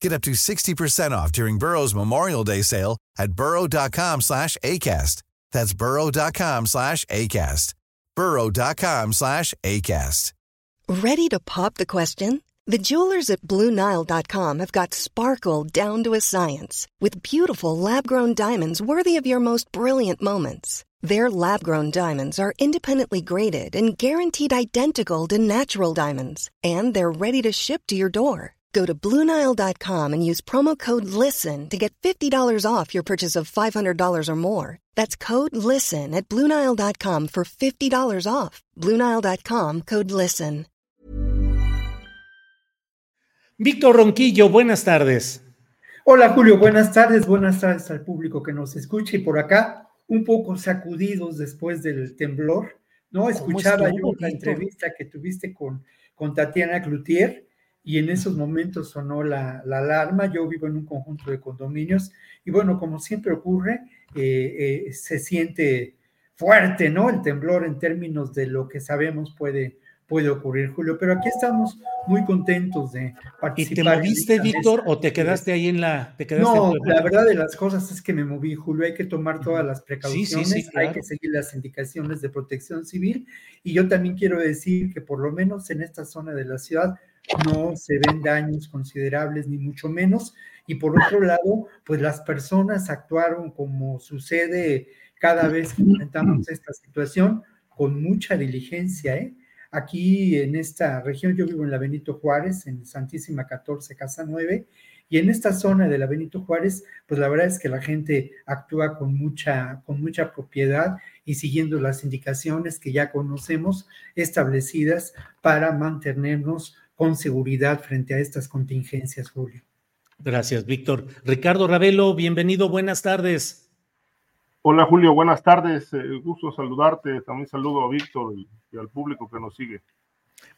Get up to 60% off during Burrow's Memorial Day sale at burrow.com slash ACAST. That's burrow.com slash ACAST. burrow.com slash ACAST. Ready to pop the question? The jewelers at BlueNile.com have got sparkle down to a science with beautiful lab-grown diamonds worthy of your most brilliant moments. Their lab grown diamonds are independently graded and guaranteed identical to natural diamonds, and they're ready to ship to your door. Go to Bluenile.com and use promo code LISTEN to get $50 off your purchase of $500 or more. That's code LISTEN at Bluenile.com for $50 off. Bluenile.com code LISTEN. Víctor Ronquillo, buenas tardes. Hola Julio, buenas tardes, buenas tardes al público que nos escucha y por acá un poco sacudidos después del temblor, ¿no? Escuchaba yo la entrevista que tuviste con, con Tatiana Cloutier y en esos momentos sonó la, la, alarma. Yo vivo en un conjunto de condominios y bueno, como siempre ocurre, eh, eh, se siente fuerte, ¿no? El temblor en términos de lo que sabemos puede, puede ocurrir, Julio. Pero aquí estamos muy contentos de participar. ¿Y te moviste, Víctor, o te quedaste ahí en la... no, la verdad de las cosas es que me moví, Julio. Hay que tomar todas las precauciones, hay que seguir las indicaciones de protección civil. Y yo también quiero decir que por lo menos en esta zona de la ciudad no se ven daños considerables, ni mucho menos. Y por otro lado, pues las personas actuaron como sucede cada vez que enfrentamos esta situación, con mucha diligencia, ¿eh? Aquí en esta región, yo vivo en la Benito Juárez, en Santísima 14, Casa 9, y en esta zona de la Benito Juárez, pues la verdad es que la gente actúa con mucha, con mucha propiedad y siguiendo las indicaciones que ya conocemos establecidas para mantenernos con seguridad frente a estas contingencias, Julio. Gracias, Víctor. Ricardo Ravelo, bienvenido, buenas tardes. Hola Julio, buenas tardes. Eh, gusto saludarte. También saludo a Víctor y, al público que nos sigue.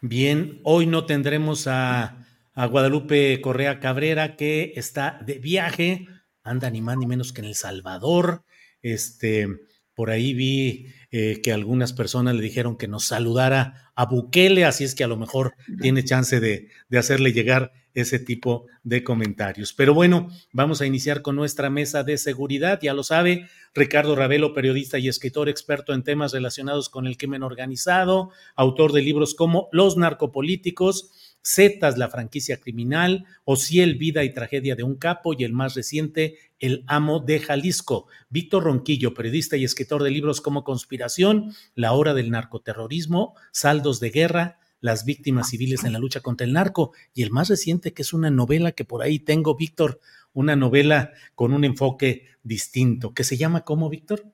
Bien, hoy no tendremos a, a, Guadalupe Correa Cabrera que está de viaje, anda ni más ni menos que en El Salvador. Este, por ahí vi eh, que algunas personas le dijeron que nos saludara a Bukele, así es que a lo mejor tiene chance de, de hacerle llegar ese tipo de comentarios. Pero bueno, vamos a iniciar con nuestra mesa de seguridad. Ya lo sabe, Ricardo Ravelo, periodista y escritor experto en temas relacionados con el crimen organizado, autor de libros como Los narcopolíticos, Zetas, la franquicia criminal, Ociel, vida y tragedia de un capo y el más reciente, El amo de Jalisco. Víctor Ronquillo, periodista y escritor de libros como Conspiración, La hora del narcoterrorismo, Saldos de guerra, las víctimas civiles en la lucha contra el narco. Y el más reciente, que es una novela que por ahí tengo, Víctor, una novela con un enfoque distinto, que se llama ¿cómo, Víctor?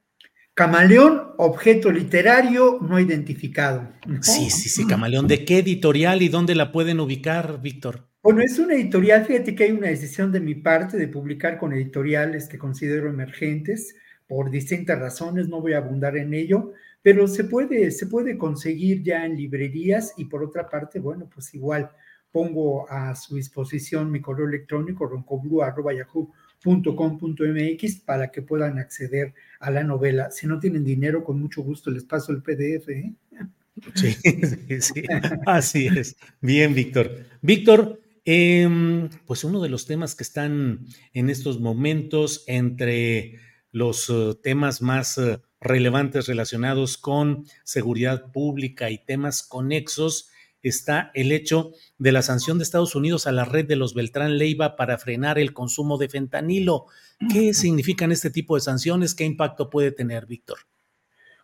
Camaleón, objeto literario no identificado. Sí, sí, sí, Camaleón. ¿De qué editorial y dónde la pueden ubicar, Víctor? Bueno, es una editorial, fíjate que hay una decisión de mi parte de publicar con editoriales que considero emergentes por distintas razones, no voy a abundar en ello, pero se puede, se puede conseguir ya en librerías y por otra parte, bueno, pues igual pongo a su disposición mi correo electrónico roncoblu.yahoo.com.mx para que puedan acceder a la novela. Si no tienen dinero, con mucho gusto les paso el PDF. ¿eh? Sí, sí, así es. Bien, Víctor. Víctor, eh, pues uno de los temas que están en estos momentos entre los uh, temas más uh, relevantes relacionados con seguridad pública y temas conexos está el hecho de la sanción de Estados Unidos a la red de los Beltrán Leiva para frenar el consumo de fentanilo. ¿Qué significan este tipo de sanciones? ¿Qué impacto puede tener, Víctor?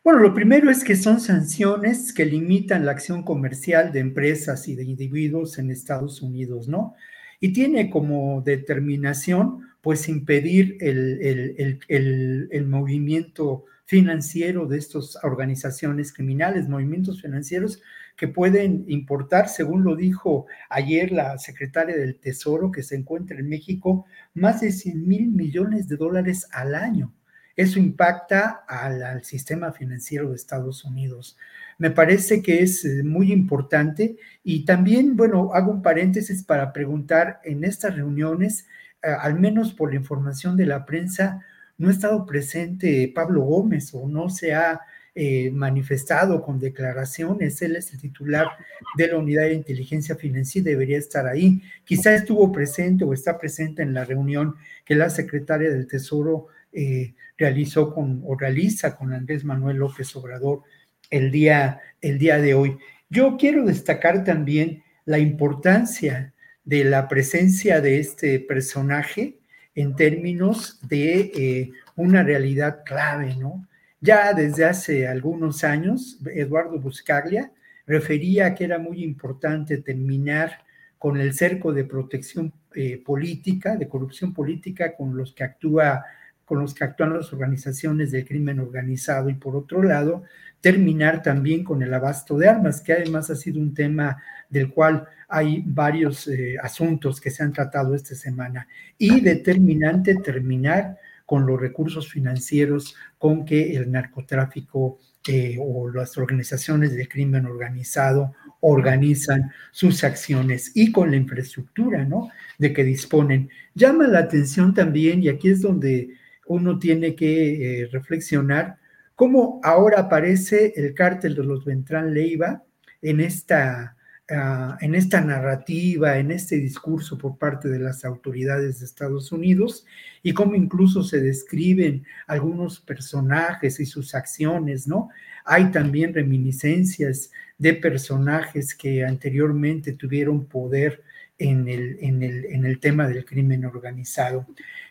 Bueno, lo primero es que son sanciones que limitan la acción comercial de empresas y de individuos en Estados Unidos, ¿no? Y tiene como determinación pues impedir el, el, movimiento financiero de estas organizaciones criminales, movimientos financieros que pueden importar, según lo dijo ayer la secretaria del Tesoro, que se encuentra en México, más de 100 mil millones de dólares al año. Eso impacta al, sistema financiero de Estados Unidos. Me parece que es eh, muy importante y también, bueno, hago un paréntesis para preguntar en estas reuniones eh, al menos por la información de la prensa, no ha estado presente Pablo Gómez o no se ha eh, manifestado con declaraciones. Él es el titular de la unidad de inteligencia financiera, debería estar ahí. Quizá estuvo presente o está presente en la reunión que la secretaria del Tesoro eh, realizó con o realiza con Andrés Manuel López Obrador el día, el día de hoy. Yo quiero destacar también la importancia de la presencia de este personaje en términos de eh, una realidad clave, ¿no? Ya desde hace algunos años, Eduardo Buscaglia refería que era muy importante terminar con el cerco de protección eh, política, de corrupción política con los que actúa con los que actúan las organizaciones del crimen organizado y por otro lado terminar también con el abasto de armas, que además ha sido un tema del cual hay varios eh, asuntos que se han tratado esta semana. Y determinante terminar con los recursos financieros con que el narcotráfico eh, o las organizaciones de crimen organizado organizan sus acciones y con la infraestructura, ¿no? De que disponen. Llama la atención también, y aquí es donde uno tiene que eh, reflexionar, cómo ahora aparece el cártel de los Ventran Leiva en esta Ah, en esta narrativa, en este discurso por parte de las autoridades de Estados Unidos y cómo incluso se describen algunos personajes y sus acciones, ¿no? Hay también reminiscencias de personajes que anteriormente tuvieron poder en el, en el, en el tema del crimen organizado.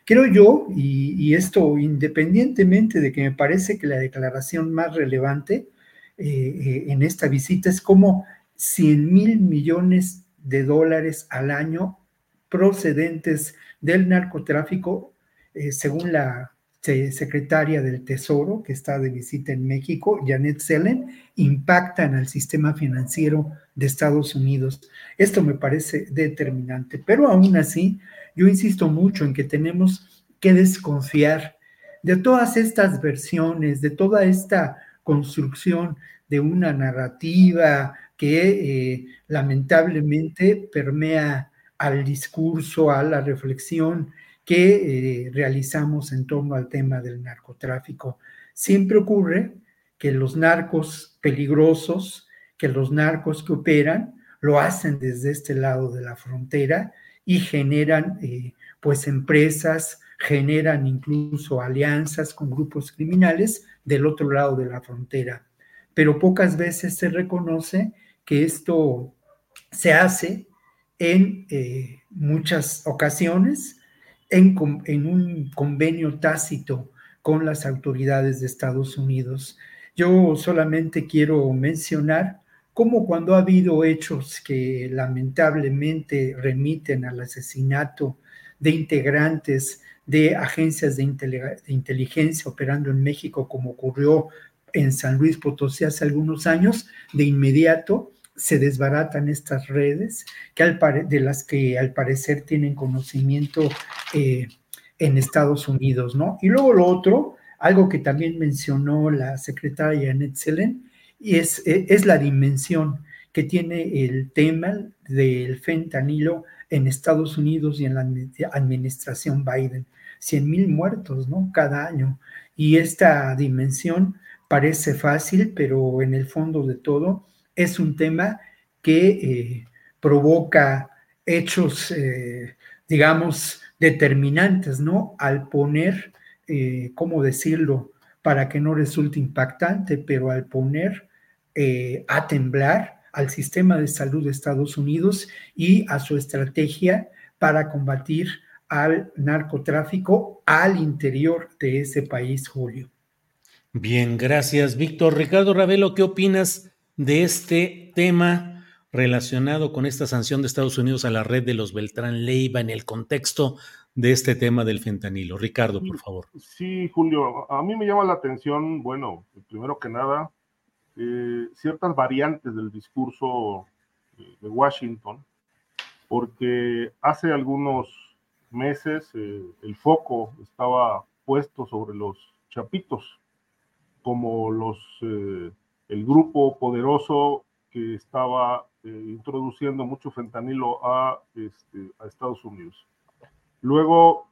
Creo yo, y, esto independientemente de que me parece que la declaración más relevante eh, eh, en esta visita es cómo 100 mil millones de dólares al año procedentes del narcotráfico, eh, según la secretaria del Tesoro, que está de visita en México, Janet Zellen, impactan al sistema financiero de Estados Unidos. Esto me parece determinante, pero aún así, yo insisto mucho en que tenemos que desconfiar de todas estas versiones, de toda esta construcción de una narrativa que eh, lamentablemente permea al discurso, a la reflexión que eh, realizamos en torno al tema del narcotráfico. Siempre ocurre que los narcos peligrosos, que los narcos que operan, lo hacen desde este lado de la frontera y generan eh, pues empresas, generan incluso alianzas con grupos criminales del otro lado de la frontera. Pero pocas veces se reconoce que esto se hace en eh, muchas ocasiones en, un convenio tácito con las autoridades de Estados Unidos. Yo solamente quiero mencionar cómo cuando ha habido hechos que lamentablemente remiten al asesinato de integrantes de agencias de, inteligencia operando en México, como ocurrió en San Luis Potosí hace algunos años, de inmediato se desbaratan estas redes que de las que al parecer tienen conocimiento eh, en Estados Unidos, ¿no? Y luego lo otro, algo que también mencionó la secretaria Janet Selen, y es, e, es la dimensión que tiene el tema del fentanilo en Estados Unidos y en la administración Biden. 100 mil muertos, ¿no? Cada año. Y esta dimensión parece fácil, pero en el fondo de todo es un tema que eh, provoca hechos, eh, digamos, determinantes, ¿no? Al poner, eh, ¿cómo decirlo? Para que no resulte impactante, pero al poner a temblar al sistema de salud de Estados Unidos y a su estrategia para combatir al narcotráfico al interior de ese país, Julio. Bien, gracias, Víctor. Ricardo Ravelo, ¿qué opinas de este tema relacionado con esta sanción de Estados Unidos a la red de los Beltrán Leiva en el contexto de este tema del fentanilo. Ricardo, por favor. Sí, Julio, a mí me llama la atención, bueno, primero que nada, eh, ciertas variantes del discurso de Washington, porque hace algunos meses eh, el foco estaba puesto sobre los chapitos, como los, eh, el grupo poderoso que estaba introduciendo mucho fentanilo a, este, a Estados Unidos. Luego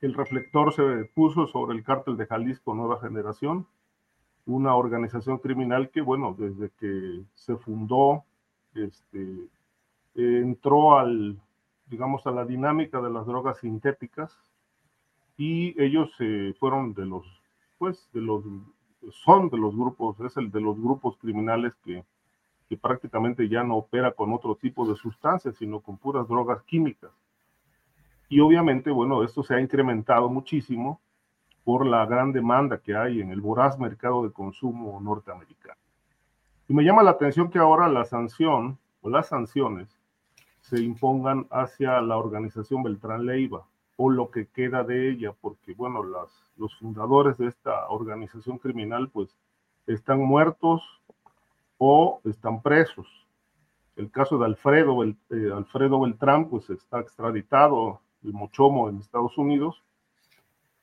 el reflector se puso sobre el cártel de Jalisco Nueva Generación, una organización criminal que, bueno, desde que se fundó, este, entró al, digamos, a la dinámica de las drogas sintéticas y ellos eh, fueron de los, pues, de los, son de los grupos, es el de los grupos criminales que, que prácticamente ya no opera con otro tipo de sustancias, sino con puras drogas químicas. Y obviamente, bueno, esto se ha incrementado muchísimo por la gran demanda que hay en el voraz mercado de consumo norteamericano. Y me llama la atención que ahora la sanción o las sanciones se impongan hacia la organización Beltrán Leiva o lo que queda de ella, porque bueno, las, los fundadores de esta organización criminal pues están muertos o están presos. El caso de Alfredo, eh, Alfredo Beltrán pues está extraditado el Mochomo en Estados Unidos.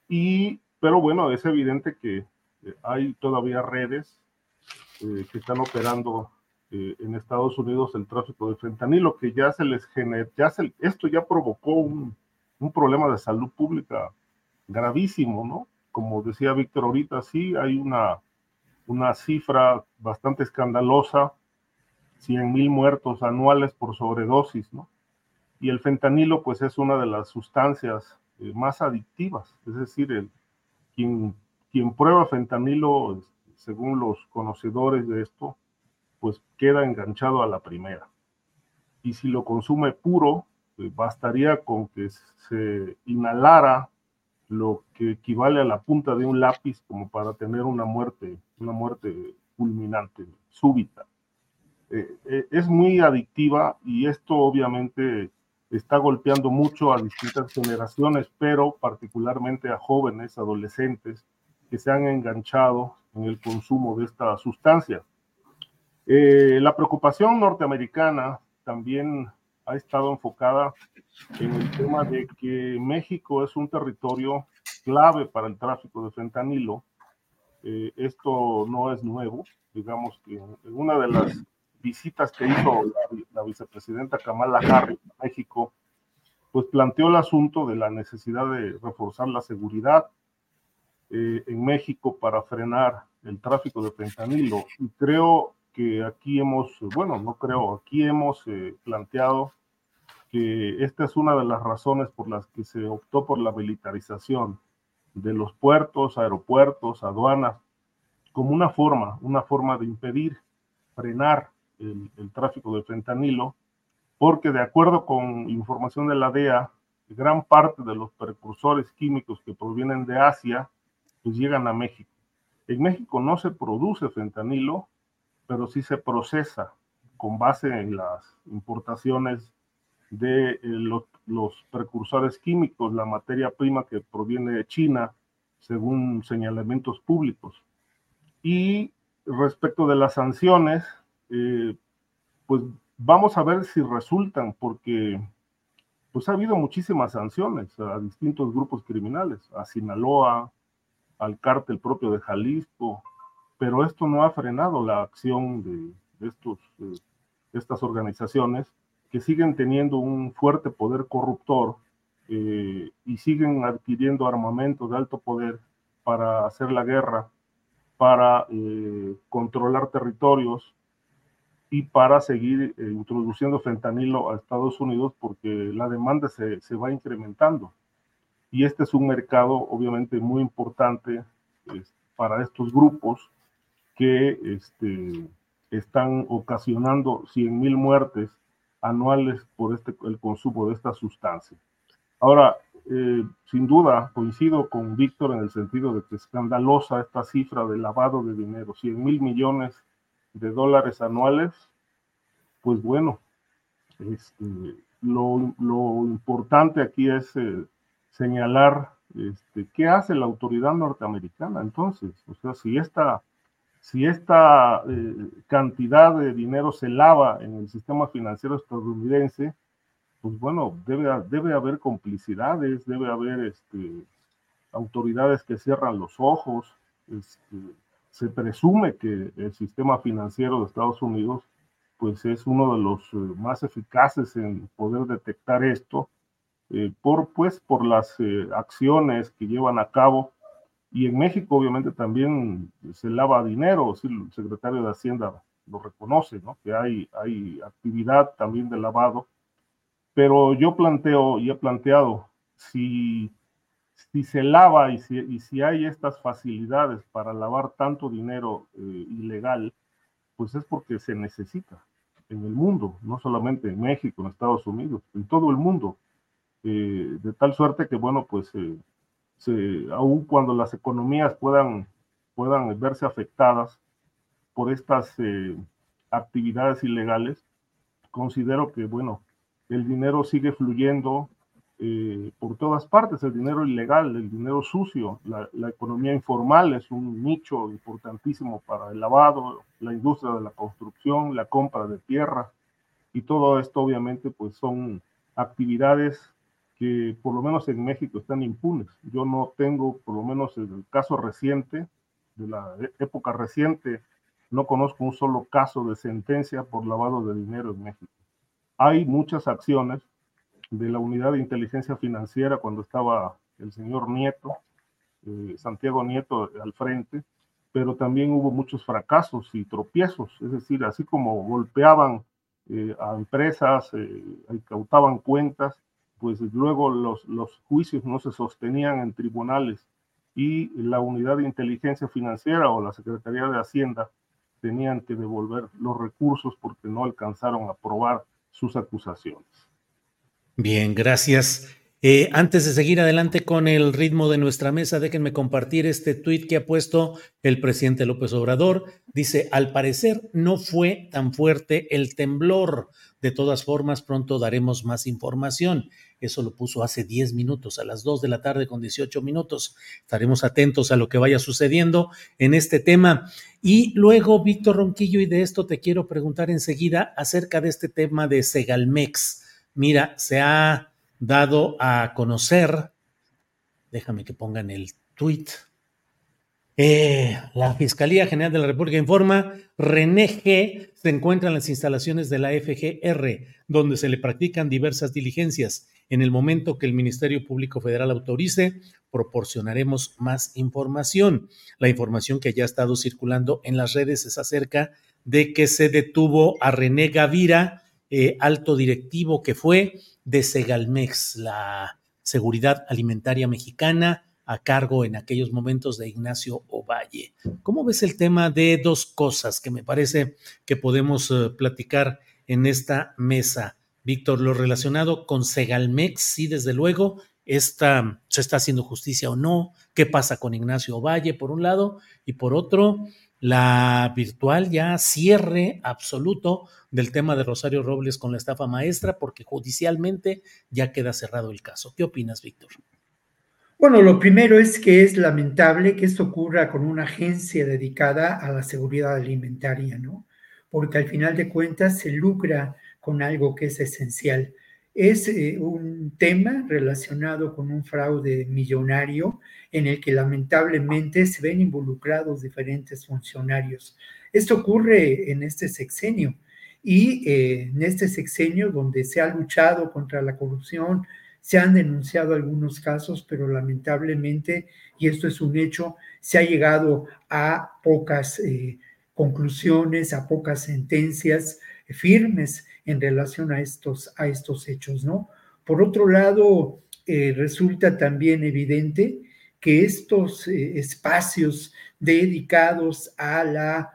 Y, pero bueno, es evidente que eh, hay todavía redes eh, que están operando en Estados Unidos el tráfico de fentanilo, que ya se les genera, ya se, esto ya provocó un, un problema de salud pública gravísimo, ¿no? Como decía Víctor ahorita, sí hay una, una cifra bastante escandalosa, 100 mil muertos anuales por sobredosis, ¿no? Y el fentanilo, pues es una de las sustancias eh, más adictivas, es decir, quien, quien prueba fentanilo, según los conocedores de esto, pues queda enganchado a la primera. Y si lo consume puro, bastaría con que se inhalara lo que equivale a la punta de un lápiz como para tener una muerte, una muerte fulminante, súbita. Eh, es muy adictiva y esto obviamente está golpeando mucho a distintas generaciones, pero particularmente a jóvenes, adolescentes, que se han enganchado en el consumo de esta sustancia. Eh, la preocupación norteamericana también ha estado enfocada en el tema de que México es un territorio clave para el tráfico de fentanilo. Eh, esto no es nuevo, digamos que en una de las visitas que hizo la, vicepresidenta Kamala Harris a México, pues planteó el asunto de la necesidad de reforzar la seguridad eh, en México para frenar el tráfico de fentanilo. Y creo que aquí hemos, bueno, no creo, aquí hemos eh, planteado que esta es una de las razones por las que se optó por la militarización de los puertos, aeropuertos, aduanas, como una forma, una forma de impedir, frenar el, tráfico de fentanilo, porque de acuerdo con información de la DEA, gran parte de los precursores químicos que provienen de Asia, pues llegan a México. En México no se produce fentanilo, pero sí se procesa con base en las importaciones de eh, los, precursores químicos, la materia prima que proviene de China, según señalamientos públicos. Y respecto de las sanciones, eh, pues vamos a ver si resultan, porque pues ha habido muchísimas sanciones a distintos grupos criminales, a Sinaloa, al cártel propio de Jalisco, pero esto no ha frenado la acción de, estos, eh, estas organizaciones que siguen teniendo un fuerte poder corruptor eh, y siguen adquiriendo armamento de alto poder para hacer la guerra, para controlar territorios y para seguir eh, introduciendo fentanilo a Estados Unidos porque la demanda se, se, va incrementando. Y este es un mercado obviamente muy importante para estos grupos que este, están ocasionando 100 mil muertes anuales por este, el consumo de esta sustancia. Ahora, eh, sin duda, coincido con Víctor en el sentido de que escandalosa esta cifra de lavado de dinero, 100 mil millones de dólares anuales, pues bueno, este, lo, importante aquí es eh, señalar este, qué hace la autoridad norteamericana entonces. O sea, si esta, si esta eh, cantidad de dinero se lava en el sistema financiero estadounidense, pues bueno, debe, debe haber complicidades, debe haber este, autoridades que cierran los ojos. Este, se presume que el sistema financiero de Estados Unidos pues es uno de los eh, más eficaces en poder detectar esto eh, por pues por las eh, acciones que llevan a cabo y en México obviamente también se lava dinero, el secretario de Hacienda lo reconoce, ¿no? que hay, hay actividad también de lavado, pero yo planteo y he planteado, si, si se lava y si, y si hay estas facilidades para lavar tanto dinero ilegal, pues es porque se necesita en el mundo, no solamente en México, en Estados Unidos, en todo el mundo. Eh, de tal suerte que, bueno, pues eh, se, aun cuando las economías puedan, puedan verse afectadas por estas eh, actividades ilegales, considero que, bueno, el dinero sigue fluyendo eh, por todas partes, el dinero ilegal, el dinero sucio, la, economía informal es un nicho importantísimo para el lavado, la industria de la construcción, la compra de tierra y todo esto obviamente pues son actividades que por lo menos en México están impunes. Yo no tengo, por lo menos en el caso reciente, de la época reciente, no conozco un solo caso de sentencia por lavado de dinero en México. Hay muchas acciones de la unidad de inteligencia financiera cuando estaba el señor Nieto, eh, Santiago Nieto al frente, pero también hubo muchos fracasos y tropiezos, es decir, así como golpeaban eh, a empresas, eh, incautaban cuentas, pues luego los, los juicios no se sostenían en tribunales y la unidad de inteligencia financiera o la Secretaría de Hacienda tenían que devolver los recursos porque no alcanzaron a probar sus acusaciones. Bien, gracias. Eh, antes de seguir adelante con el ritmo de nuestra mesa, déjenme compartir este tuit que ha puesto el presidente López Obrador. Dice, al parecer no fue tan fuerte el temblor. De todas formas, pronto daremos más información. Eso lo puso hace 10 minutos, a las 2 de la tarde con 18 minutos. Estaremos atentos a lo que vaya sucediendo en este tema. Y luego, Víctor Ronquillo, y de esto te quiero preguntar enseguida acerca de este tema de Segalmex Mira, se ha dado a conocer, déjame que pongan el tweet. Eh, la Fiscalía General de la República informa, René G se encuentra en las instalaciones de la FGR, donde se le practican diversas diligencias. En el momento que el Ministerio Público Federal autorice, proporcionaremos más información. La información que ya ha estado circulando en las redes es acerca de que se detuvo a René Gavira, eh, alto directivo que fue de Segalmex, la seguridad alimentaria mexicana, a cargo en aquellos momentos de Ignacio Ovalle. ¿Cómo ves el tema de dos cosas que me parece que podemos eh, platicar en esta mesa? Víctor, lo relacionado con Segalmex, sí, desde luego, esta, se está haciendo justicia o no, qué pasa con Ignacio Ovalle, por un lado, y por otro, la virtual ya cierre absoluto del tema de Rosario Robles con la estafa maestra, porque judicialmente ya queda cerrado el caso. ¿Qué opinas, Víctor? Bueno, lo primero es que es lamentable que esto ocurra con una agencia dedicada a la seguridad alimentaria, ¿no? Porque al final de cuentas se lucra con algo que es esencial. Es eh, un tema relacionado con un fraude millonario en el que lamentablemente se ven involucrados diferentes funcionarios. Esto ocurre en este sexenio y eh, en este sexenio donde se ha luchado contra la corrupción, se han denunciado algunos casos, pero lamentablemente, y esto es un hecho, se ha llegado a pocas eh, conclusiones, a pocas sentencias firmes en relación a estos, a estos hechos, ¿no? Por otro lado, eh, resulta también evidente que estos espacios dedicados a la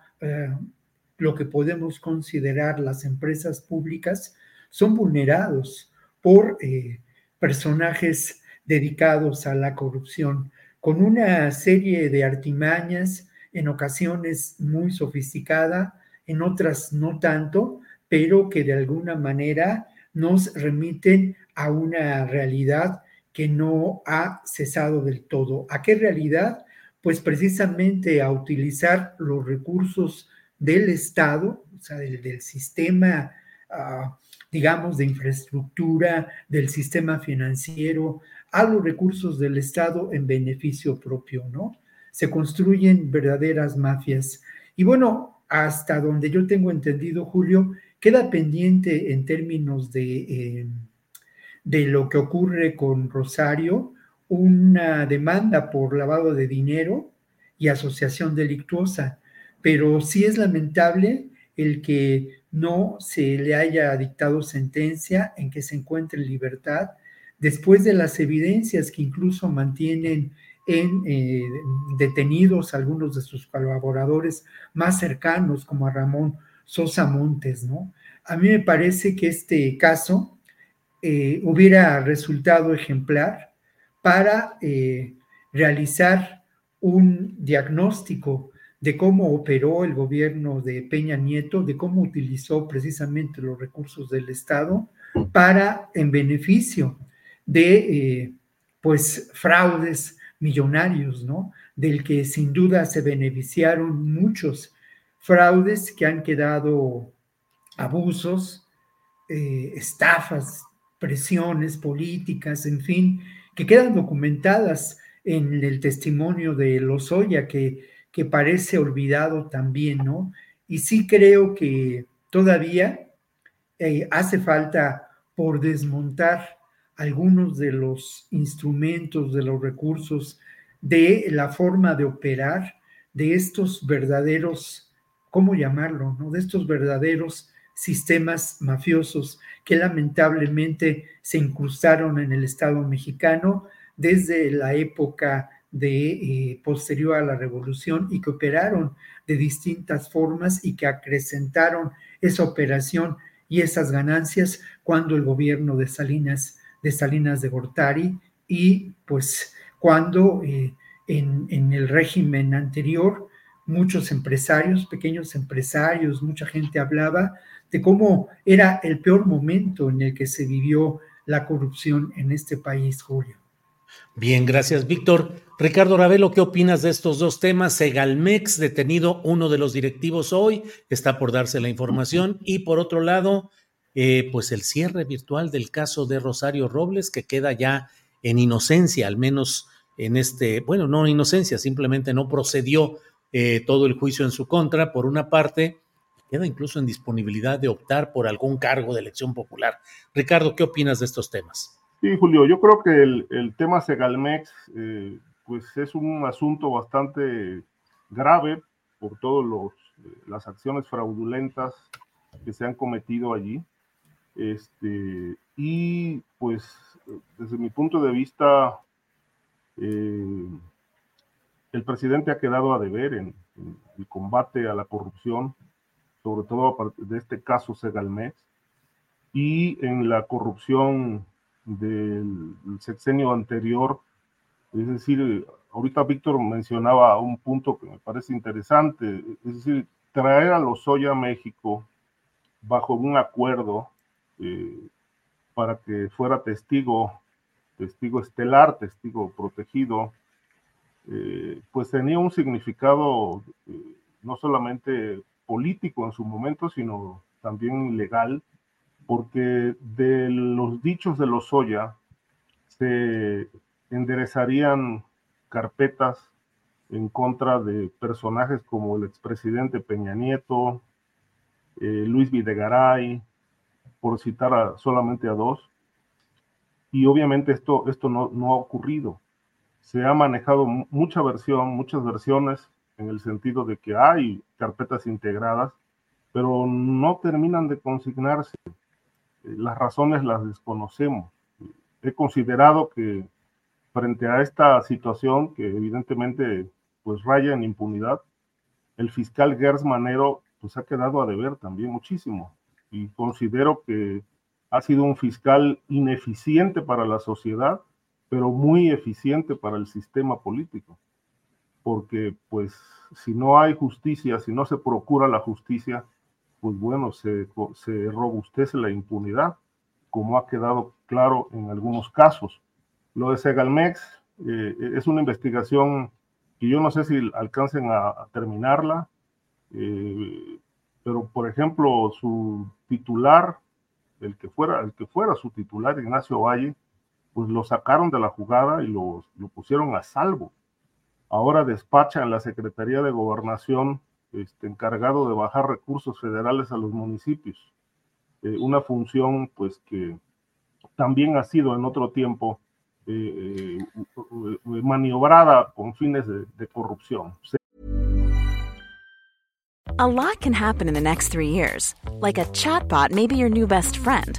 lo que podemos considerar las empresas públicas son vulnerados por eh, personajes dedicados a la corrupción, con una serie de artimañas, en ocasiones muy sofisticada, en otras no tanto, pero que de alguna manera nos remiten a una realidad que no ha cesado del todo. ¿A qué realidad? Pues precisamente a utilizar los recursos del Estado, o sea, del, sistema, ah, digamos, de infraestructura, del sistema financiero, a los recursos del Estado en beneficio propio, ¿no? Se construyen verdaderas mafias. Y bueno, hasta donde yo tengo entendido, Julio, queda pendiente en términos de... Eh, de lo que ocurre con Rosario, una demanda por lavado de dinero y asociación delictuosa. Pero sí es lamentable el que no se le haya dictado sentencia en que se encuentre en libertad después de las evidencias que incluso mantienen en eh, detenidos algunos de sus colaboradores más cercanos, como a Ramón Sosa Montes, ¿no? A mí me parece que este caso eh, hubiera resultado ejemplar para eh, realizar un diagnóstico de cómo operó el gobierno de Peña Nieto, de cómo utilizó precisamente los recursos del Estado para, en beneficio de, eh, pues, fraudes millonarios, ¿no? Del que sin duda se beneficiaron muchos fraudes que han quedado abusos, estafas presiones políticas, en fin, que quedan documentadas en el testimonio de Lozoya, que, que parece olvidado también, ¿no? Y sí creo que todavía eh, hace falta por desmontar algunos de los instrumentos, de los recursos, de la forma de operar de estos verdaderos, ¿cómo llamarlo? No? De estos verdaderos sistemas mafiosos que lamentablemente se incrustaron en el Estado mexicano desde la época de eh, posterior a la revolución y que operaron de distintas formas y que acrecentaron esa operación y esas ganancias cuando el gobierno de Salinas de Salinas de Gortari y pues cuando eh, en, en el régimen anterior muchos empresarios, pequeños empresarios, mucha gente hablaba de cómo era el peor momento en el que se vivió la corrupción en este país, Julio. Bien, gracias, Víctor. Ricardo Ravelo, ¿qué opinas de estos dos temas? Segalmex, detenido uno de los directivos hoy, está por darse la información. Y por otro lado, eh, pues el cierre virtual del caso de Rosario Robles, que queda ya en inocencia, al menos en este, bueno, no inocencia, simplemente no procedió eh, todo el juicio en su contra, por una parte, queda incluso en disponibilidad de optar por algún cargo de elección popular. Ricardo, ¿qué opinas de estos temas? Sí, Julio, yo creo que el, tema Segalmex, eh, pues es un asunto bastante grave por todas eh, las acciones fraudulentas que se han cometido allí. Este, y pues desde mi punto de vista, eh, el presidente ha quedado a deber en el combate a la corrupción sobre todo de este caso Segalmex, y en la corrupción del sexenio anterior. Es decir, ahorita Víctor mencionaba un punto que me parece interesante, es decir, traer a los a México bajo un acuerdo eh, para que fuera testigo, testigo estelar, testigo protegido, eh, pues tenía un significado eh, no solamente político en su momento, sino también legal, porque de los dichos de los Soya se enderezarían carpetas en contra de personajes como el expresidente Peña Nieto, eh, Luis Videgaray, por citar solamente a dos. Y obviamente esto, esto no, no ha ocurrido. Se ha manejado mucha versión, muchas versiones en el sentido de que hay carpetas integradas, pero no terminan de consignarse. Eh, las razones las desconocemos. He considerado que frente a esta situación que evidentemente pues raya en impunidad, el fiscal Gers Manero pues ha quedado a deber también muchísimo y considero que ha sido un fiscal ineficiente para la sociedad, pero muy eficiente para el sistema político porque pues si no hay justicia, si no se procura la justicia, pues bueno, se, se robustece la impunidad. como ha quedado claro en algunos casos. Lo de Segalmex eh, es una investigación que yo no sé si alcancen a, terminarla, eh, pero por ejemplo su titular, el que fuera, el que fuera su titular, Ignacio Valle, pues lo sacaron de la jugada y lo, lo pusieron a salvo. Ahora despacha en la Secretaría de Gobernación este, encargado de bajar recursos federales a los municipios. Eh, una función pues que también ha sido en otro tiempo eh, eh, maniobrada con fines de, corrupción. A lot can happen in the next three years. Like a chatbot may be your new best friend.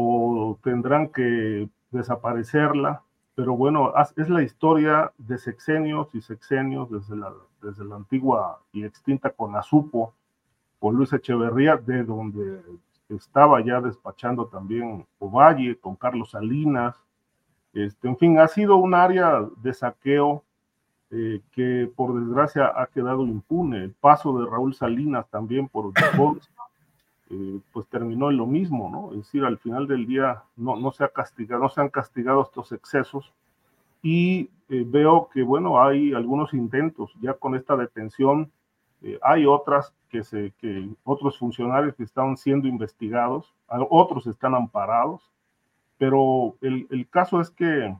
o tendrán que desaparecerla, pero bueno, es la historia de sexenios y sexenios desde la, desde la antigua y extinta Conasupo, con Luis Echeverría, de donde estaba ya despachando también Ovalle, con Carlos Salinas. Este, en fin, ha sido un área de saqueo eh, que por desgracia ha quedado impune. El paso de Raúl Salinas también por eh, pues terminó en lo mismo, ¿no? Es decir, al final del día no, no se ha castigado, no se han castigado estos excesos y eh, veo que, bueno, hay algunos intentos ya con esta detención, eh, hay otras que, se, que otros funcionarios que están siendo investigados, otros están amparados, pero el, el caso es que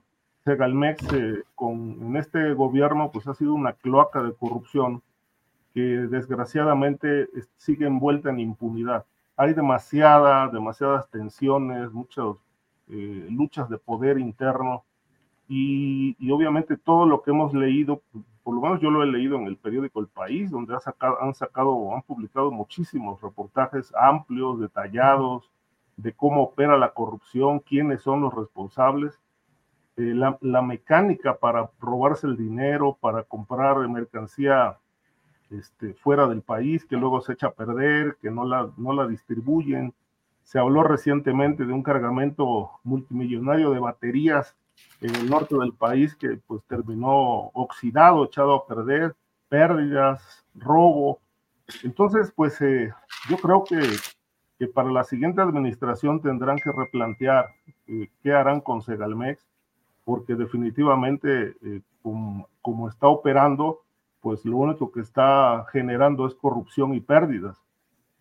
Segalmex con, en este gobierno pues ha sido una cloaca de corrupción que desgraciadamente sigue envuelta en impunidad hay demasiada, demasiadas tensiones, muchas eh, luchas de poder interno y, obviamente todo lo que hemos leído, por lo menos yo lo he leído en el periódico El País, donde han sacado, han sacado, han publicado muchísimos reportajes amplios, detallados, de cómo opera la corrupción, quiénes son los responsables, eh, la, la, mecánica para robarse el dinero, para comprar mercancía este, fuera del país, que luego se echa a perder, que no la, no la distribuyen. Se habló recientemente de un cargamento multimillonario de baterías en el norte del país que pues terminó oxidado, echado a perder, pérdidas, robo. Entonces, pues eh, yo creo que, que, para la siguiente administración tendrán que replantear eh, qué harán con Segalmex, porque definitivamente eh, como, como, está operando, pues lo único que está generando es corrupción y pérdidas.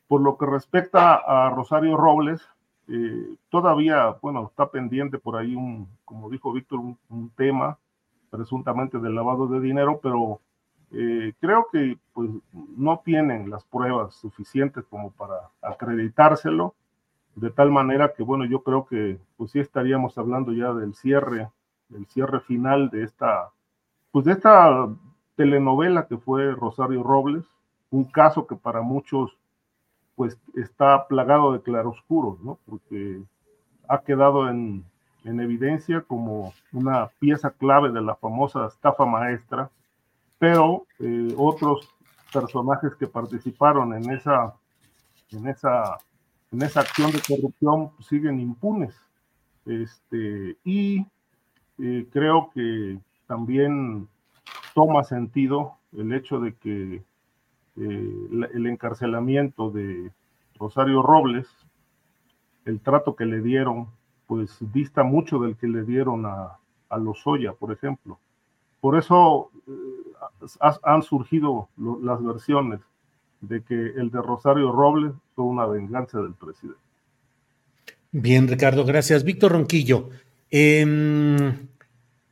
Por lo que respecta a Rosario Robles, eh, todavía, bueno, está pendiente por ahí un, como dijo Víctor, un, tema presuntamente del lavado de dinero, pero eh, creo que pues no tienen las pruebas suficientes como para acreditárselo, de tal manera que, bueno, yo creo que pues sí estaríamos hablando ya del cierre, del cierre final de esta, pues de esta telenovela que fue Rosario Robles, un caso que para muchos pues está plagado de claroscuros, ¿no? Porque ha quedado en, evidencia como una pieza clave de la famosa estafa maestra, pero eh, otros personajes que participaron en esa, en esa, en esa acción de corrupción siguen impunes. Este, y eh, creo que también toma sentido el hecho de que eh, el encarcelamiento de Rosario Robles, el trato que le dieron, pues dista mucho del que le dieron a, a Lozoya, por ejemplo. Por eso eh, han surgido las versiones de que el de Rosario Robles fue una venganza del presidente. Bien, Ricardo, gracias. Víctor Ronquillo, em,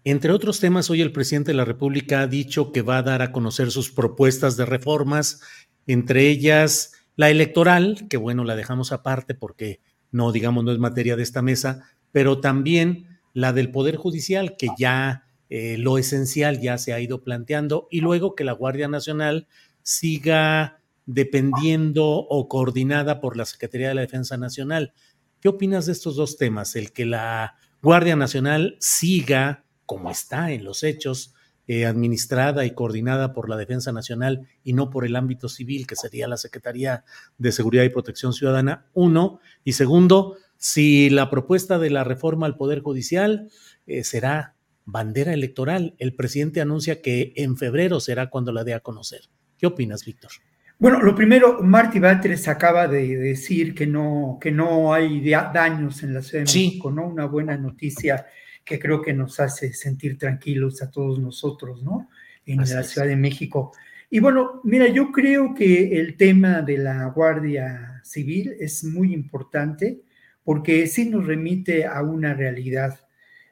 entre otros temas, hoy el presidente de la República ha dicho que va a dar a conocer sus propuestas de reformas, entre ellas la electoral, que bueno, la dejamos aparte porque no, digamos, no es materia de esta mesa, pero también la del Poder Judicial, que ya eh, lo esencial ya se ha ido planteando, y luego que la Guardia Nacional siga dependiendo o coordinada por la Secretaría de la Defensa Nacional. ¿Qué opinas de estos dos temas? El que la Guardia Nacional siga, como está en los hechos, eh, administrada y coordinada por la Defensa Nacional y no por el ámbito civil, que sería la Secretaría de Seguridad y Protección Ciudadana, uno. Y segundo, si la propuesta de la reforma al Poder Judicial eh, será bandera electoral. El presidente anuncia que en febrero será cuando la dé a conocer. ¿Qué opinas, Víctor? Bueno, lo primero, Marty Batres acaba de decir que no, que no hay daños en la Ciudad de México, ¿no? Una buena noticia que creo que nos hace sentir tranquilos a todos nosotros, ¿no? En la Ciudad de México. Y bueno, mira, yo creo que el tema de la Guardia Civil es muy importante porque sí nos remite a una realidad.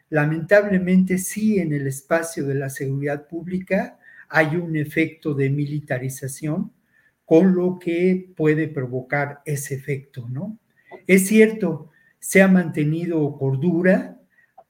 Lamentablemente, sí, en el espacio de la seguridad pública hay un efecto de militarización con lo que puede provocar ese efecto, ¿no? Es cierto, se ha mantenido cordura,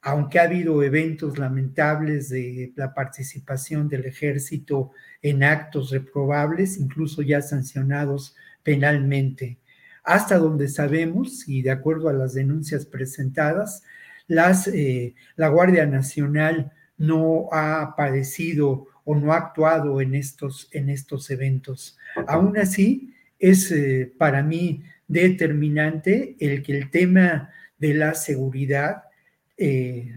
aunque ha habido eventos lamentables de la participación del ejército en actos reprobables, incluso ya sancionados penalmente. Hasta donde sabemos, y de acuerdo a las denuncias presentadas, eh, la Guardia Nacional no ha aparecido o no ha actuado en estos, en estos eventos. Aún así, es eh, para mí determinante el que el tema de la seguridad eh,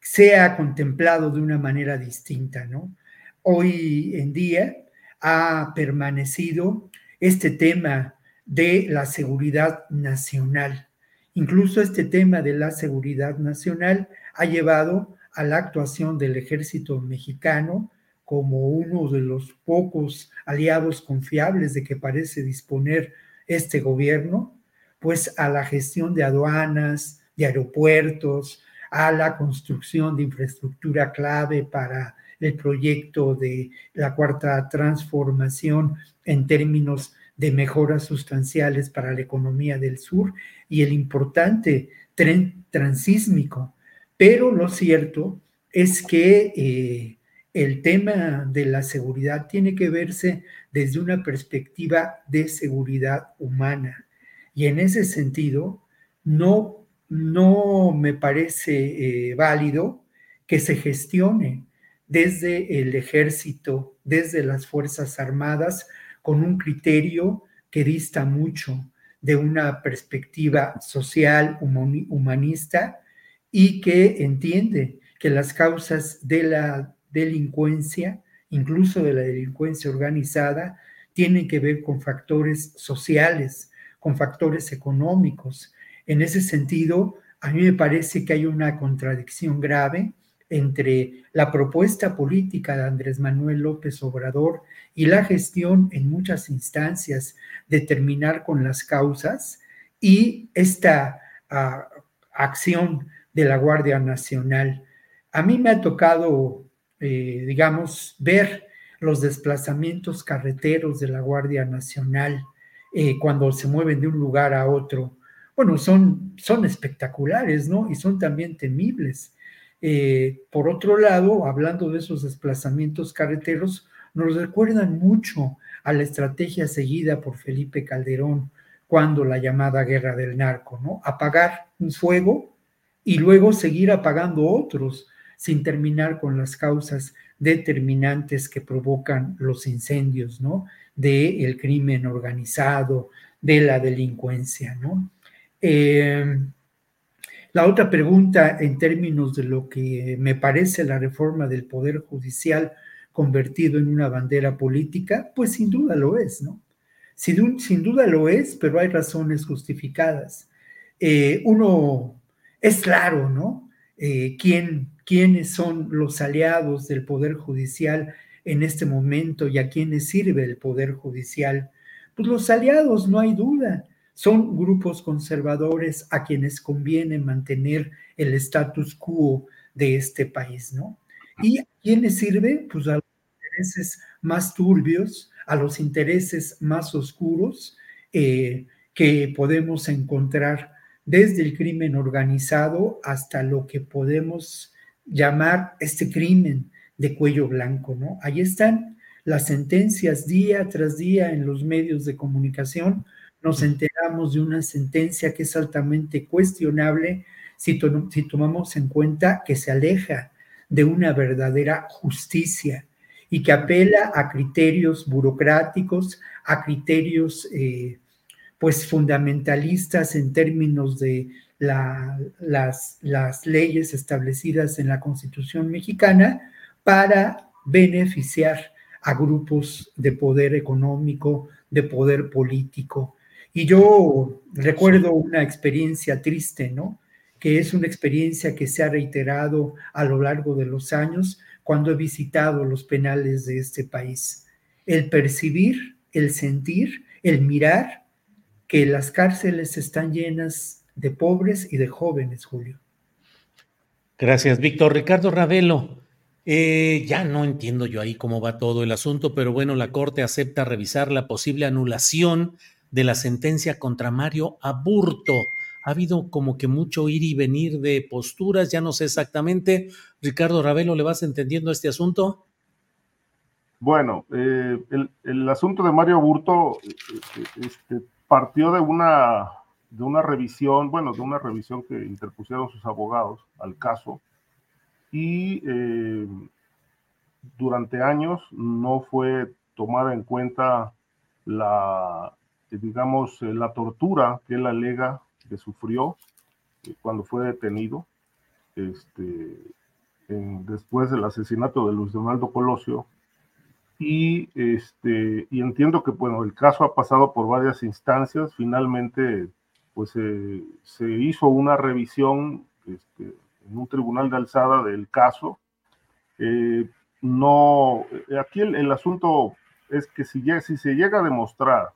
sea contemplado de una manera distinta, ¿no? Hoy en día ha permanecido este tema de la seguridad nacional. Incluso este tema de la seguridad nacional ha llevado a la actuación del ejército mexicano como uno de los pocos aliados confiables de que parece disponer este gobierno, pues a la gestión de aduanas, de aeropuertos, a la construcción de infraestructura clave para el proyecto de la cuarta transformación en términos de mejoras sustanciales para la economía del sur y el importante tren transísmico. Pero lo cierto es que eh, el tema de la seguridad tiene que verse desde una perspectiva de seguridad humana. Y en ese sentido, no, no me parece eh, válido que se gestione desde el ejército, desde las Fuerzas Armadas, con un criterio que dista mucho de una perspectiva social, humanista y que entiende que las causas de la delincuencia, incluso de la delincuencia organizada, tienen que ver con factores sociales, con factores económicos. En ese sentido, a mí me parece que hay una contradicción grave entre la propuesta política de Andrés Manuel López Obrador y la gestión en muchas instancias de terminar con las causas y esta ah, acción de la Guardia Nacional. A mí me ha tocado eh, digamos, ver los desplazamientos carreteros de la Guardia Nacional eh, cuando se mueven de un lugar a otro, bueno, son, son espectaculares, ¿no? Y son también temibles. Eh, por otro lado, hablando de esos desplazamientos carreteros, nos recuerdan mucho a la estrategia seguida por Felipe Calderón cuando la llamada guerra del narco, ¿no? Apagar un fuego y luego seguir apagando otros sin terminar con las causas determinantes que provocan los incendios, ¿no? De el crimen organizado, de la delincuencia, ¿no? Em, la otra pregunta en términos de lo que me parece la reforma del Poder Judicial convertido en una bandera política, pues sin duda lo es, ¿no? Sin, sin duda lo es, pero hay razones justificadas. Eh, uno, es claro, ¿no? Eh, ¿quién, quiénes son los aliados del Poder Judicial en este momento y a quiénes sirve el Poder Judicial. Pues los aliados, no hay duda, son grupos conservadores a quienes conviene mantener el status quo de este país, ¿no? ¿Y a quiénes sirve? Pues a los intereses más turbios, a los intereses más oscuros eh, que podemos encontrar desde el crimen organizado hasta lo que podemos llamar este crimen de cuello blanco, ¿no? Ahí están las sentencias día tras día en los medios de comunicación. Nos enteramos de una sentencia que es altamente cuestionable si, tomamos en cuenta que se aleja de una verdadera justicia y que apela a criterios burocráticos, a criterios eh, pues fundamentalistas en términos de las leyes establecidas en la Constitución mexicana para beneficiar a grupos de poder económico, de poder político. Y yo recuerdo una experiencia triste, ¿no? Que es una experiencia que se ha reiterado a lo largo de los años cuando he visitado los penales de este país. El percibir, el sentir, el mirar que las cárceles están llenas de pobres y de jóvenes, Julio. Gracias, Víctor. Ricardo Ravelo, eh, ya no entiendo yo ahí cómo va todo el asunto, pero bueno, la Corte acepta revisar la posible anulación de la sentencia contra Mario Aburto. Ha habido como que mucho ir y venir de posturas, ya no sé exactamente. Ricardo Ravelo, ¿le vas entendiendo este asunto? Bueno, eh, el, asunto de Mario Aburto eh, este, partió de una, de una revisión, bueno, de una revisión que interpusieron sus abogados al caso y eh, durante años no fue tomada en cuenta la, digamos, la tortura que él alega que sufrió eh, cuando fue detenido este, después del asesinato de Luis Donaldo Colosio y, este, y entiendo que bueno, el caso ha pasado por varias instancias. Finalmente, pues se hizo una revisión este, en un tribunal de alzada del caso. Eh, no, aquí el, asunto es que si, si se llega a demostrar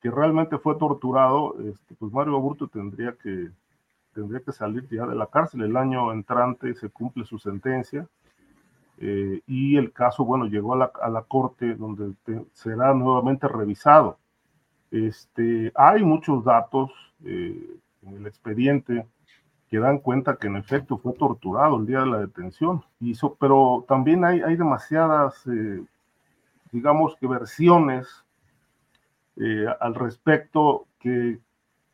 que realmente fue torturado, este, pues Mario Aburto tendría que, tendría que salir ya de la cárcel. El año entrante se cumple su sentencia eh, y el caso, bueno, llegó a la, a la corte donde será nuevamente revisado. Este, hay muchos datos eh, en el expediente que dan cuenta que en efecto fue torturado el día de la detención. Hizo, pero también hay, hay demasiadas, eh, digamos que versiones al respecto que,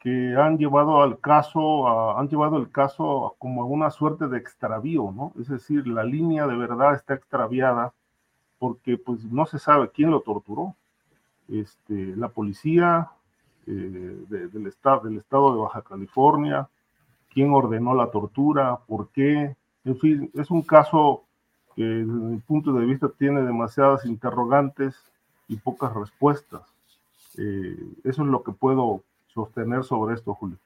que han llevado al caso, han llevado el caso como a una suerte de extravío, ¿no? Es decir, la línea de verdad está extraviada porque pues no se sabe quién lo torturó. Este, la policía eh, del, estado, del estado de Baja California, quién ordenó la tortura, por qué, en fin, es un caso que desde mi punto de vista tiene demasiadas interrogantes y pocas respuestas. Eh, eso es lo que puedo sostener sobre esto, Julio.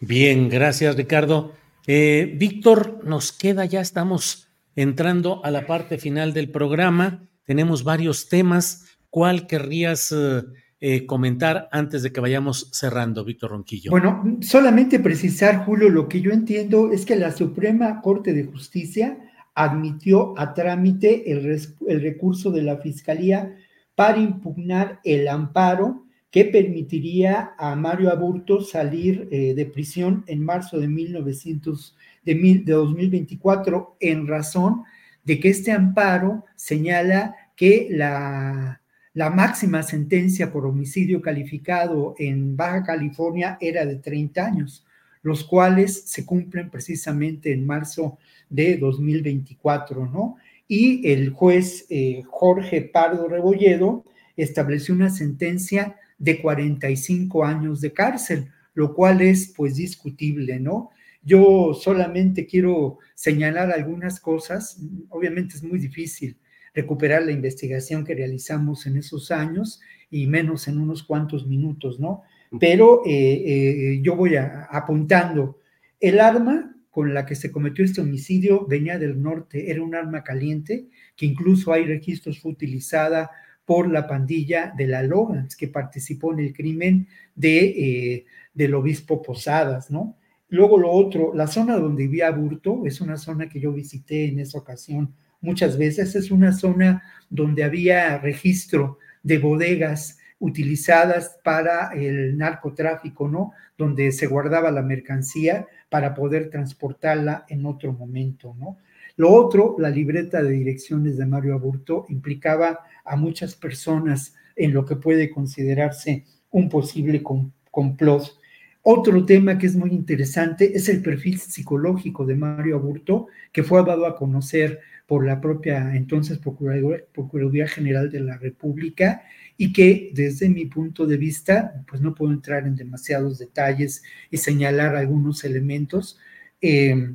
Bien, gracias Ricardo. Eh, Víctor, nos queda, ya estamos entrando a la parte final del programa. Tenemos varios temas. ¿Cuál querrías eh, eh, comentar antes de que vayamos cerrando, Víctor Ronquillo? Bueno, solamente precisar, Julio, lo que yo entiendo es que la Suprema Corte de Justicia admitió a trámite el, el recurso de la Fiscalía para impugnar el amparo que permitiría a Mario Aburto salir eh, de prisión en marzo de, 1900, de, de 2024 en razón de que este amparo señala que la, la máxima sentencia por homicidio calificado en Baja California era de 30 años, los cuales se cumplen precisamente en marzo de 2024, ¿no? Y el juez eh, Jorge Pardo Rebolledo estableció una sentencia de 45 años de cárcel, lo cual es pues discutible, ¿no? Yo solamente quiero señalar algunas cosas, obviamente es muy difícil recuperar la investigación que realizamos en esos años y menos en unos cuantos minutos, ¿no? Pero eh, eh, yo voy apuntando, el arma con la que se cometió este homicidio venía del norte, era un arma caliente, que incluso hay registros fue utilizada por la pandilla de la Logans, que participó en el crimen de, eh, del obispo Posadas, ¿no? Luego lo otro, la zona donde vivía Burto es una zona que yo visité en esa ocasión muchas veces, es una zona donde había registro de bodegas utilizadas para el narcotráfico, ¿no? Donde se guardaba la mercancía para poder transportarla en otro momento, ¿no? Lo otro, la libreta de direcciones de Mario Aburto implicaba a muchas personas en lo que puede considerarse un posible complot. Otro tema que es muy interesante es el perfil psicológico de Mario Aburto, que fue dado a conocer por la propia entonces Procuraduría, General de la República y que desde mi punto de vista, pues no puedo entrar en demasiados detalles y señalar algunos elementos, eh,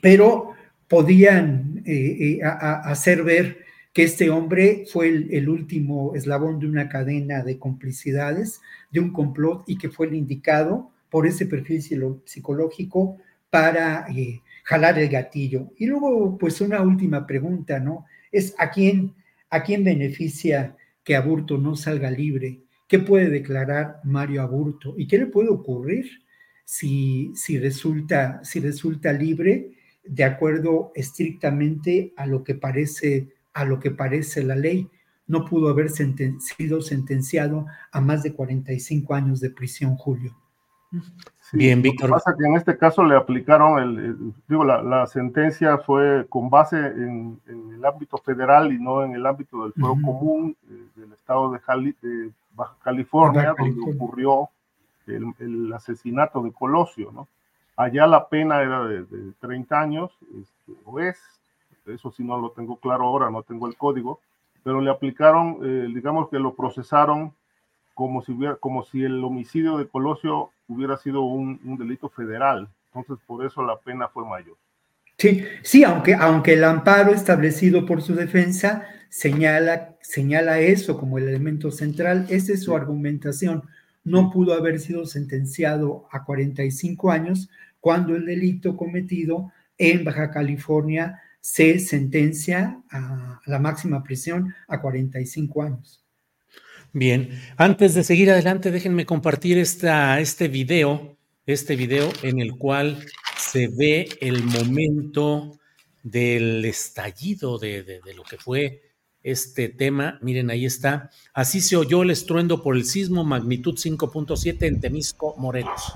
pero podían eh, eh, hacer ver que este hombre fue el, último eslabón de una cadena de complicidades, de un complot y que fue el indicado por ese perfil psicológico para eh, jalar el gatillo. Y luego, pues una última pregunta, ¿no? Es a quién, a quién beneficia que Aburto no salga libre. ¿Qué puede declarar Mario Aburto? ¿Y qué le puede ocurrir si, si, resulta, si resulta libre? de acuerdo estrictamente a lo que parece, a lo que parece la ley. No pudo haber sido sentenciado a más de 45 años de prisión, Julio. Bien, Víctor. Lo que pasa que en este caso le aplicaron, el, digo, la, sentencia fue con base en, el ámbito federal y no en el ámbito del fuero común eh, del estado de, Baja California, donde ocurrió el, el, asesinato de Colosio, ¿no? Allá la pena era de, 30 años, este, o es, eso sí no lo tengo claro ahora, no tengo el código, pero le aplicaron, eh, digamos que lo procesaron como si, hubiera, como si el homicidio de Colosio hubiera sido un, delito federal. Entonces, por eso la pena fue mayor. Sí, sí, aunque, aunque el amparo establecido por su defensa señala, señala eso como el elemento central, esa es su argumentación. No pudo haber sido sentenciado a 45 años cuando el delito cometido en Baja California se sentencia a la máxima prisión a 45 años. Bien, antes de seguir adelante, déjenme compartir esta, este video, este video en el cual se ve el momento del estallido de, de lo que fue este tema. Miren, ahí está. Así se oyó el estruendo por el sismo magnitud 5.7 en Temisco, Morelos.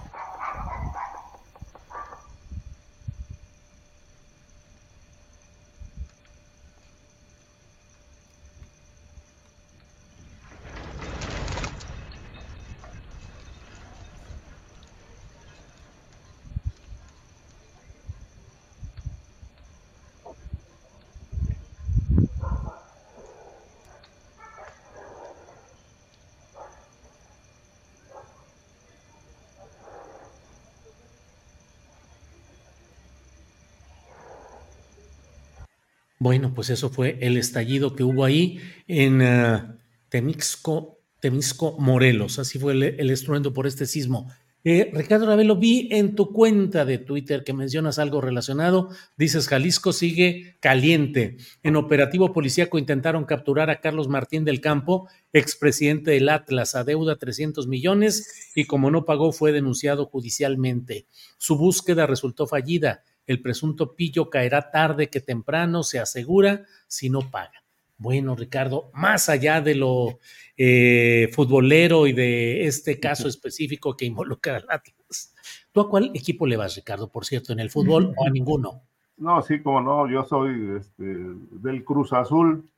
Bueno, pues eso fue el estallido que hubo ahí en uh, Temixco, Temisco, Morelos. Así fue el, estruendo por este sismo. Eh, Ricardo Ravelo, vi en tu cuenta de Twitter que mencionas algo relacionado. Dices, Jalisco sigue caliente. En operativo policíaco intentaron capturar a Carlos Martín del Campo, expresidente del Atlas, a deuda 300 millones y como no pagó fue denunciado judicialmente. Su búsqueda resultó fallida el presunto pillo caerá tarde que temprano, se asegura, si no paga. Bueno, Ricardo, más allá de lo eh, futbolero y de este caso específico que involucra al Atlas, ¿tú a cuál equipo le vas, Ricardo, por cierto, en el fútbol o a ninguno? No, sí, como no, yo soy este, del Cruz Azul.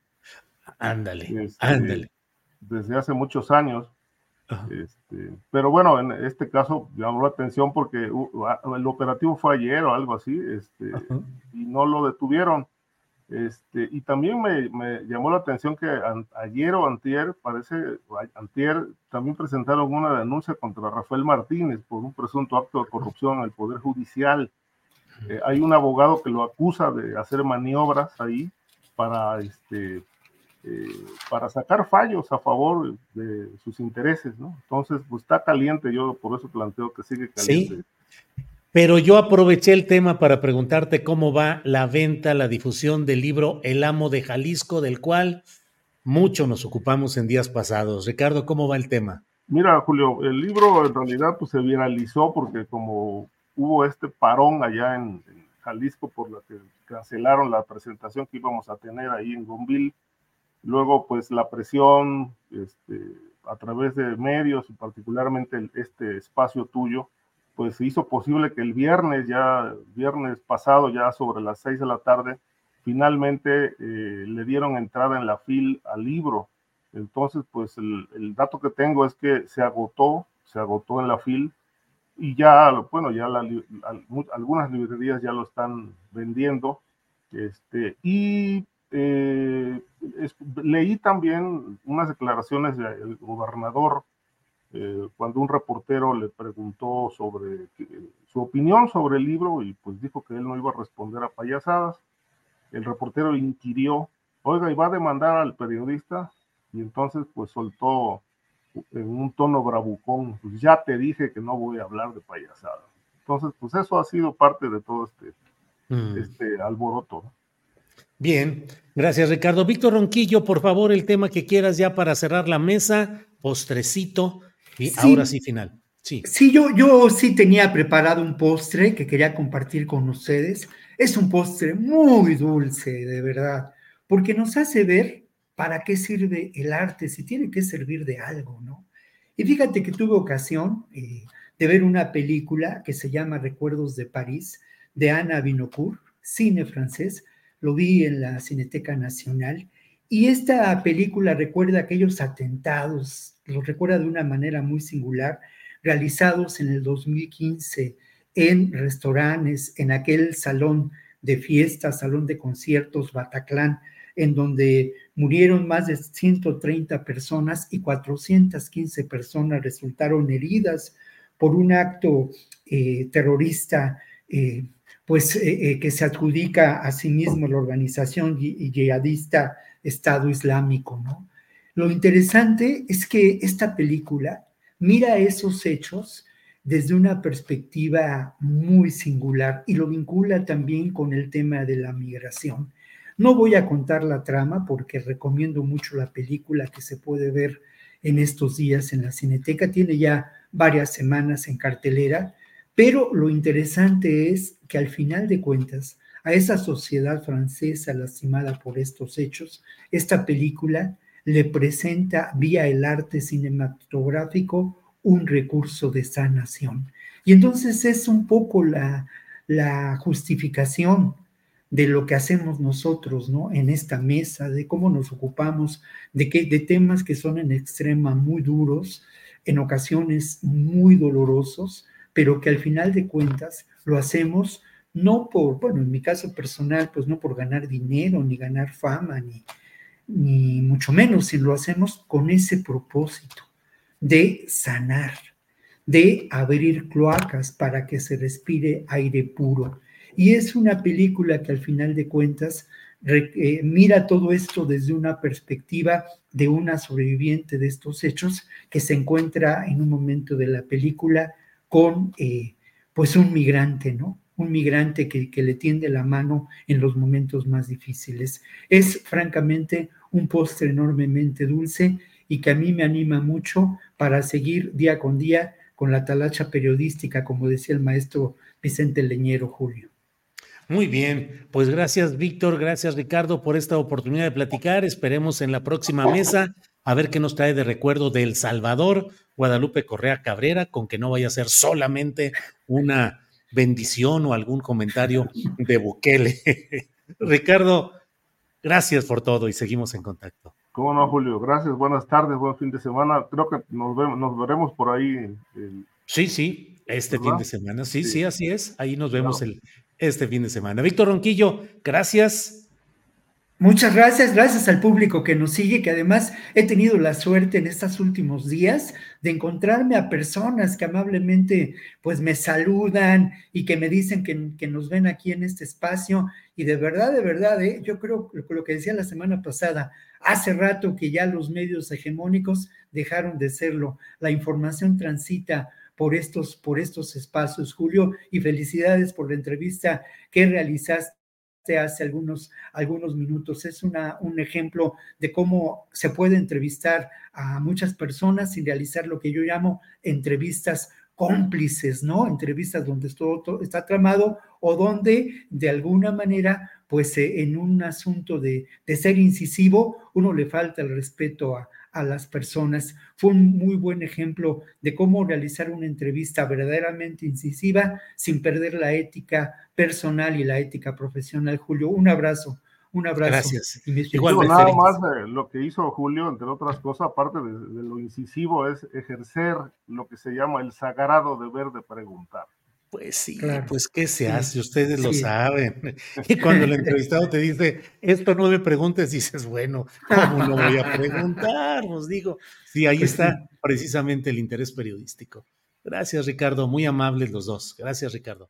Ándale, este, ándale. Desde hace muchos años. Este, pero bueno, en este caso llamó la atención porque el operativo fue ayer o algo así, este, y no lo detuvieron. Este, y también me, llamó la atención que ayer o antier, parece, antier, también presentaron una denuncia contra Rafael Martínez por un presunto acto de corrupción en el Poder Judicial. Eh, hay un abogado que lo acusa de hacer maniobras ahí para este, eh, para sacar fallos a favor de sus intereses, ¿no? Entonces, pues está caliente, yo por eso planteo que sigue caliente. Sí, pero yo aproveché el tema para preguntarte cómo va la venta, la difusión del libro El amo de Jalisco, del cual mucho nos ocupamos en días pasados. Ricardo, ¿cómo va el tema? Mira, Julio, el libro en realidad pues, se viralizó porque como hubo este parón allá en, Jalisco por la que cancelaron la presentación que íbamos a tener ahí en Gonville, luego pues la presión este, a través de medios y particularmente este espacio tuyo, pues hizo posible que el viernes, ya viernes pasado, ya sobre las seis de la tarde, finalmente eh, le dieron entrada en la fil al libro. Entonces, pues el, dato que tengo es que se agotó, se agotó en la fil y ya, bueno, ya algunas librerías ya lo están vendiendo. Este, y eh, leí también unas declaraciones del gobernador eh, cuando un reportero le preguntó sobre su opinión sobre el libro y pues dijo que él no iba a responder a payasadas el reportero inquirió, oiga, ¿y va a demandar al periodista? Y entonces pues soltó en un tono bravucón, pues ya te dije que no voy a hablar de payasada. Entonces, pues eso ha sido parte de todo este, mm. este alboroto. Bien, gracias Ricardo. Víctor Ronquillo, por favor, el tema que quieras ya para cerrar la mesa, postrecito, y ahora sí final. Sí, sí yo, yo sí tenía preparado un postre que quería compartir con ustedes. Es un postre muy dulce, de verdad, porque nos hace ver para qué sirve el arte, si tiene que servir de algo, ¿no? Y fíjate que tuve ocasión eh, de ver una película que se llama Recuerdos de París, de Ana Vinocourt, cine francés, lo vi en la Cineteca Nacional, y esta película recuerda aquellos atentados, los recuerda de una manera muy singular, realizados en el 2015 en restaurantes, en aquel salón de fiestas, salón de conciertos Bataclan, en donde murieron más de 130 personas y 415 personas resultaron heridas por un acto eh, terrorista, eh, pues eh, que se adjudica a sí mismo la organización yihadista Estado Islámico, ¿no? Lo interesante es que esta película mira esos hechos desde una perspectiva muy singular y lo vincula también con el tema de la migración. No voy a contar la trama porque recomiendo mucho la película que se puede ver en estos días en la Cineteca. Tiene ya varias semanas en cartelera, pero lo interesante es que al final de cuentas, a esa sociedad francesa lastimada por estos hechos, esta película le presenta vía el arte cinematográfico un recurso de sanación. Y entonces es un poco la, la justificación de lo que hacemos nosotros, ¿no? En esta mesa, de cómo nos ocupamos de, que, de temas que son en extrema muy duros, en ocasiones muy dolorosos, pero que al final de cuentas lo hacemos no por, bueno, en mi caso personal, pues no por ganar dinero, ni ganar fama, ni, ni mucho menos, sino lo hacemos con ese propósito de sanar, de abrir cloacas para que se respire aire puro. Y es una película que al final de cuentas eh, mira todo esto desde una perspectiva de una sobreviviente de estos hechos que se encuentra en un momento de la película con eh, pues un migrante, ¿no? Un migrante que, que le tiende la mano en los momentos más difíciles. Es francamente un postre enormemente dulce y que a mí me anima mucho para seguir día con día con la talacha periodística, como decía el maestro Vicente Leñero Julio. Muy bien, pues gracias Víctor, gracias Ricardo por esta oportunidad de platicar. Esperemos en la próxima mesa a ver qué nos trae de recuerdo de El Salvador, Guadalupe Correa Cabrera, con que no vaya a ser solamente una bendición o algún comentario de Bukele. Ricardo, gracias por todo y seguimos en contacto. ¿Cómo no, Julio? Gracias, buenas tardes, buen fin de semana. Creo que nos, vemos, nos veremos por ahí. Sí, sí, este fin de semana. Sí, sí, así es. Ahí nos vemos el, este fin de semana. Víctor Ronquillo, gracias. Muchas gracias, gracias al público que nos sigue, que además he tenido la suerte en estos últimos días de encontrarme a personas que amablemente pues me saludan y que me dicen que, nos ven aquí en este espacio. Y de verdad, de verdad, ¿eh? yo creo que lo que decía la semana pasada, hace rato que ya los medios hegemónicos dejaron de serlo, la información transita por estos, por estos espacios, Julio, y felicidades por la entrevista que realizaste hace algunos, algunos minutos. Es una, un ejemplo de cómo se puede entrevistar a muchas personas sin realizar lo que yo llamo entrevistas cómplices, ¿no? Entrevistas donde todo, está tramado o donde de alguna manera, pues eh, en un asunto de, de, ser incisivo, uno le falta el respeto a, a las personas. Fue un muy buen ejemplo de cómo realizar una entrevista verdaderamente incisiva sin perder la ética personal y la ética profesional. Julio, un abrazo. Un abrazo. Gracias. Igual, nada más lo que hizo Julio, entre otras cosas, aparte de, de lo incisivo, es ejercer lo que se llama el sagrado deber de preguntar. Pues sí, pues qué se hace, ustedes lo saben. Y cuando el entrevistado te dice, esto no me preguntes, dices, bueno, ¿cómo no voy a preguntar? Os digo, sí, ahí pues está precisamente el interés periodístico. Gracias, Ricardo, muy amables los dos. Gracias, Ricardo.